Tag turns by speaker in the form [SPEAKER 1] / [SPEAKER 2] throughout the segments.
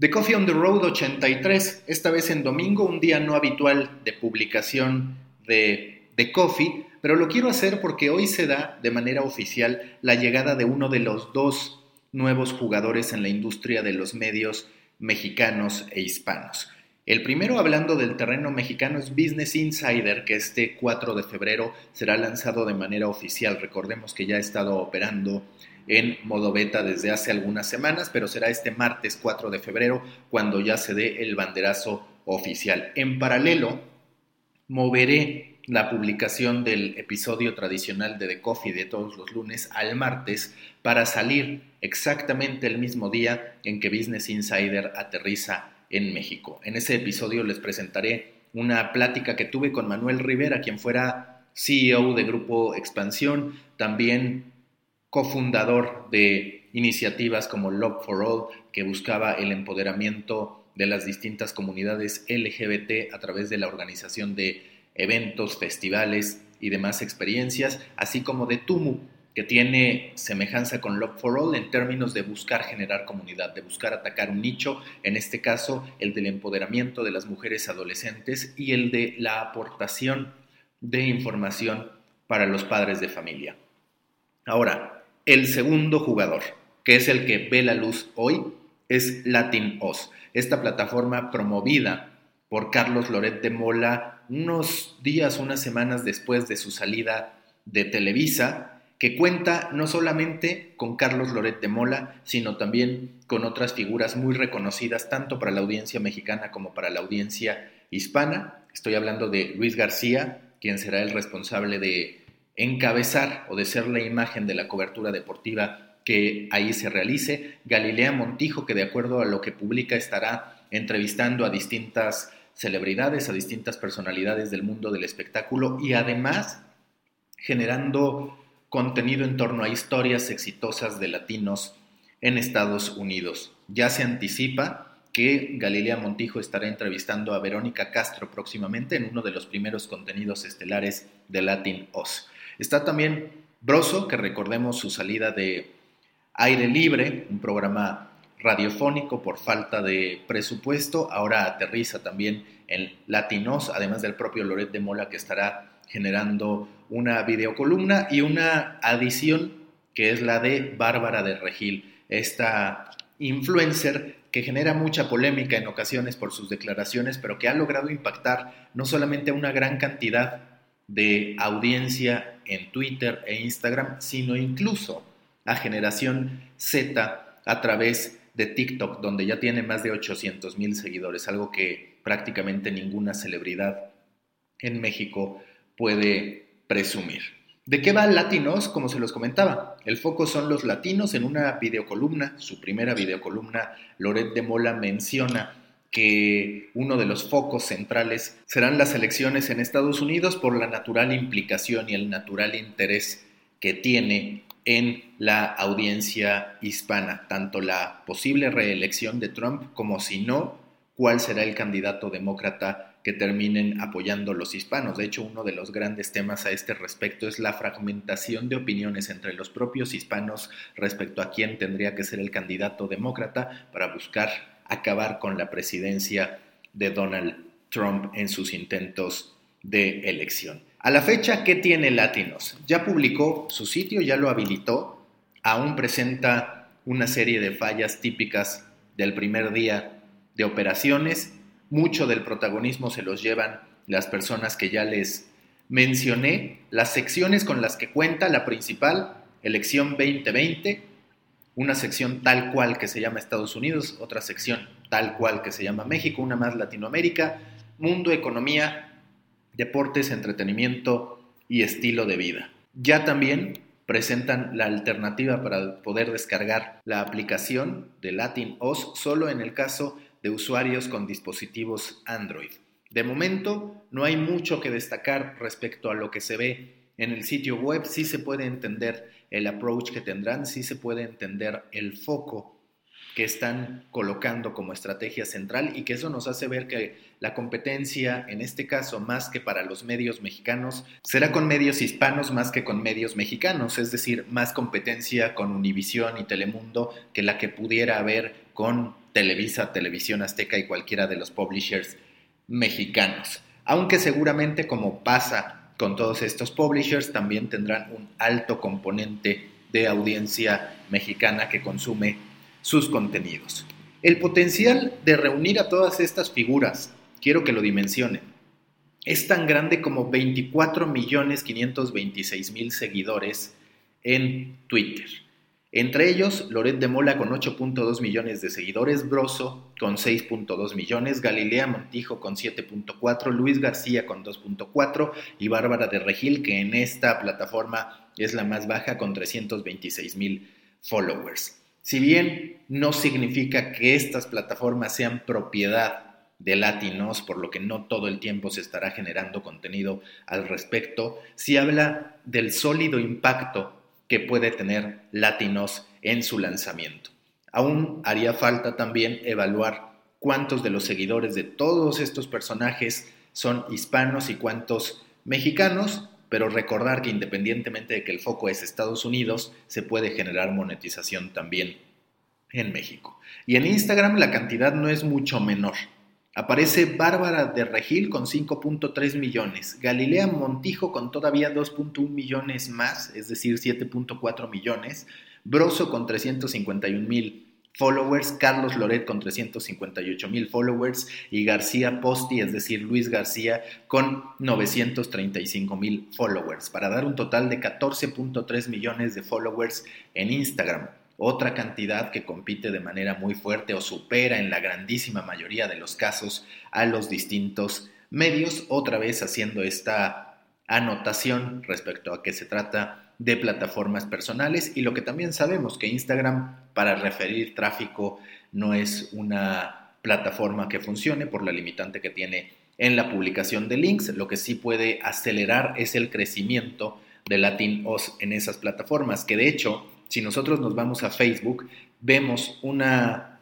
[SPEAKER 1] The Coffee on the Road 83, esta vez en domingo, un día no habitual de publicación de The Coffee, pero lo quiero hacer porque hoy se da de manera oficial la llegada de uno de los dos nuevos jugadores en la industria de los medios mexicanos e hispanos. El primero hablando del terreno mexicano es Business Insider, que este 4 de febrero será lanzado de manera oficial. Recordemos que ya ha estado operando en modo beta desde hace algunas semanas, pero será este martes 4 de febrero cuando ya se dé el banderazo oficial. En paralelo, moveré la publicación del episodio tradicional de The Coffee de todos los lunes al martes para salir exactamente el mismo día en que Business Insider aterriza en México. En ese episodio les presentaré una plática que tuve con Manuel Rivera, quien fuera CEO de Grupo Expansión, también cofundador de iniciativas como Love for All, que buscaba el empoderamiento de las distintas comunidades LGBT a través de la organización de eventos, festivales y demás experiencias, así como de Tumu, que tiene semejanza con Love for All en términos de buscar generar comunidad, de buscar atacar un nicho, en este caso el del empoderamiento de las mujeres adolescentes y el de la aportación de información para los padres de familia. Ahora, el segundo jugador, que es el que ve la luz hoy, es Latin Oz, esta plataforma promovida por Carlos Loret de Mola unos días, unas semanas después de su salida de Televisa, que cuenta no solamente con Carlos Loret de Mola, sino también con otras figuras muy reconocidas tanto para la audiencia mexicana como para la audiencia hispana. Estoy hablando de Luis García, quien será el responsable de encabezar o de ser la imagen de la cobertura deportiva que ahí se realice. Galilea Montijo, que de acuerdo a lo que publica estará entrevistando a distintas celebridades, a distintas personalidades del mundo del espectáculo y además generando contenido en torno a historias exitosas de latinos en Estados Unidos. Ya se anticipa que Galilea Montijo estará entrevistando a Verónica Castro próximamente en uno de los primeros contenidos estelares de Latin Oz. Está también Broso, que recordemos su salida de Aire Libre, un programa radiofónico por falta de presupuesto, ahora aterriza también en Latinos, además del propio Loret de Mola que estará generando una videocolumna y una adición que es la de Bárbara de Regil, esta influencer que genera mucha polémica en ocasiones por sus declaraciones, pero que ha logrado impactar no solamente a una gran cantidad de audiencia en Twitter e Instagram, sino incluso a generación Z a través de TikTok, donde ya tiene más de 800 mil seguidores, algo que prácticamente ninguna celebridad en México puede presumir. ¿De qué va Latinos? Como se los comentaba, el foco son los latinos en una videocolumna, su primera videocolumna, Loret de Mola menciona que uno de los focos centrales serán las elecciones en Estados Unidos por la natural implicación y el natural interés que tiene en la audiencia hispana, tanto la posible reelección de Trump como si no, cuál será el candidato demócrata que terminen apoyando los hispanos. De hecho, uno de los grandes temas a este respecto es la fragmentación de opiniones entre los propios hispanos respecto a quién tendría que ser el candidato demócrata para buscar acabar con la presidencia de Donald Trump en sus intentos de elección. A la fecha, ¿qué tiene Latinos? Ya publicó su sitio, ya lo habilitó, aún presenta una serie de fallas típicas del primer día de operaciones. Mucho del protagonismo se los llevan las personas que ya les mencioné. Las secciones con las que cuenta, la principal, elección 2020, una sección tal cual que se llama Estados Unidos, otra sección tal cual que se llama México, una más Latinoamérica, mundo, economía, deportes, entretenimiento y estilo de vida. Ya también presentan la alternativa para poder descargar la aplicación de Latin OS solo en el caso de usuarios con dispositivos Android. De momento no hay mucho que destacar respecto a lo que se ve en el sitio web, sí se puede entender el approach que tendrán, sí se puede entender el foco que están colocando como estrategia central y que eso nos hace ver que la competencia, en este caso, más que para los medios mexicanos, será con medios hispanos más que con medios mexicanos, es decir, más competencia con Univisión y Telemundo que la que pudiera haber con Televisa, Televisión Azteca y cualquiera de los publishers mexicanos. Aunque seguramente como pasa con todos estos publishers, también tendrán un alto componente de audiencia mexicana que consume sus contenidos. El potencial de reunir a todas estas figuras, quiero que lo dimensionen, es tan grande como 24.526.000 seguidores en Twitter. Entre ellos, Loret de Mola con 8.2 millones de seguidores, Broso con 6.2 millones, Galilea Montijo con 7.4, Luis García con 2.4 y Bárbara de Regil, que en esta plataforma es la más baja con 326 mil followers. Si bien no significa que estas plataformas sean propiedad de Latinos, por lo que no todo el tiempo se estará generando contenido al respecto, si habla del sólido impacto que puede tener Latinos en su lanzamiento. Aún haría falta también evaluar cuántos de los seguidores de todos estos personajes son hispanos y cuántos mexicanos, pero recordar que independientemente de que el foco es Estados Unidos, se puede generar monetización también en México. Y en Instagram la cantidad no es mucho menor. Aparece Bárbara de Regil con 5.3 millones, Galilea Montijo con todavía 2.1 millones más, es decir, 7.4 millones, Broso con 351 mil followers, Carlos Loret con 358 mil followers y García Posti, es decir, Luis García, con 935 mil followers, para dar un total de 14.3 millones de followers en Instagram otra cantidad que compite de manera muy fuerte o supera en la grandísima mayoría de los casos a los distintos medios, otra vez haciendo esta anotación respecto a que se trata de plataformas personales. Y lo que también sabemos que Instagram para referir tráfico no es una plataforma que funcione por la limitante que tiene en la publicación de links, lo que sí puede acelerar es el crecimiento de Latin OS en esas plataformas, que de hecho si nosotros nos vamos a Facebook, vemos una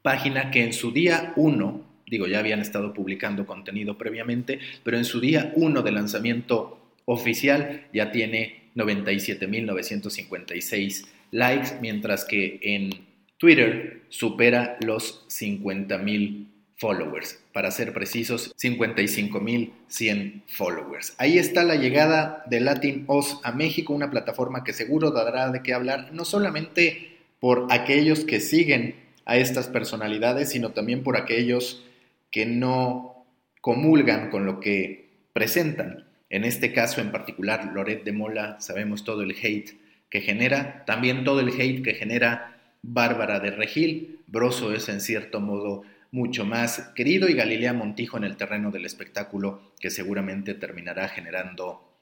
[SPEAKER 1] página que en su día 1, digo, ya habían estado publicando contenido previamente, pero en su día 1 de lanzamiento oficial ya tiene 97.956 likes, mientras que en Twitter supera los 50.000 followers. Para ser precisos, 55.100 followers. Ahí está la llegada de Latin Oz a México, una plataforma que seguro dará de qué hablar, no solamente por aquellos que siguen a estas personalidades, sino también por aquellos que no comulgan con lo que presentan. En este caso en particular, Loret de Mola, sabemos todo el hate que genera, también todo el hate que genera Bárbara de Regil. Broso es en cierto modo mucho más querido y Galilea Montijo en el terreno del espectáculo que seguramente terminará generando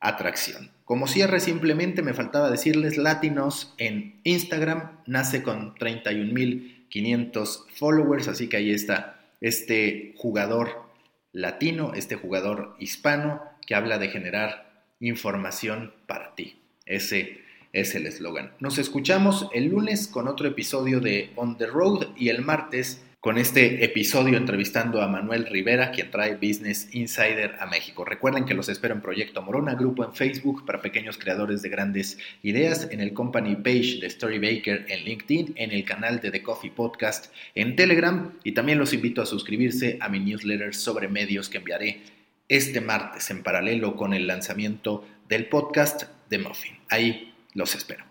[SPEAKER 1] atracción. Como cierre simplemente me faltaba decirles Latinos en Instagram nace con 31.500 followers, así que ahí está este jugador latino, este jugador hispano que habla de generar información para ti. Ese es el eslogan. Nos escuchamos el lunes con otro episodio de On the Road y el martes con este episodio entrevistando a Manuel Rivera, quien trae Business Insider a México. Recuerden que los espero en Proyecto Morona, grupo en Facebook para pequeños creadores de grandes ideas, en el company page de Story Baker en LinkedIn, en el canal de The Coffee Podcast en Telegram y también los invito a suscribirse a mi newsletter sobre medios que enviaré este martes en paralelo con el lanzamiento del podcast de Muffin. Ahí los espero.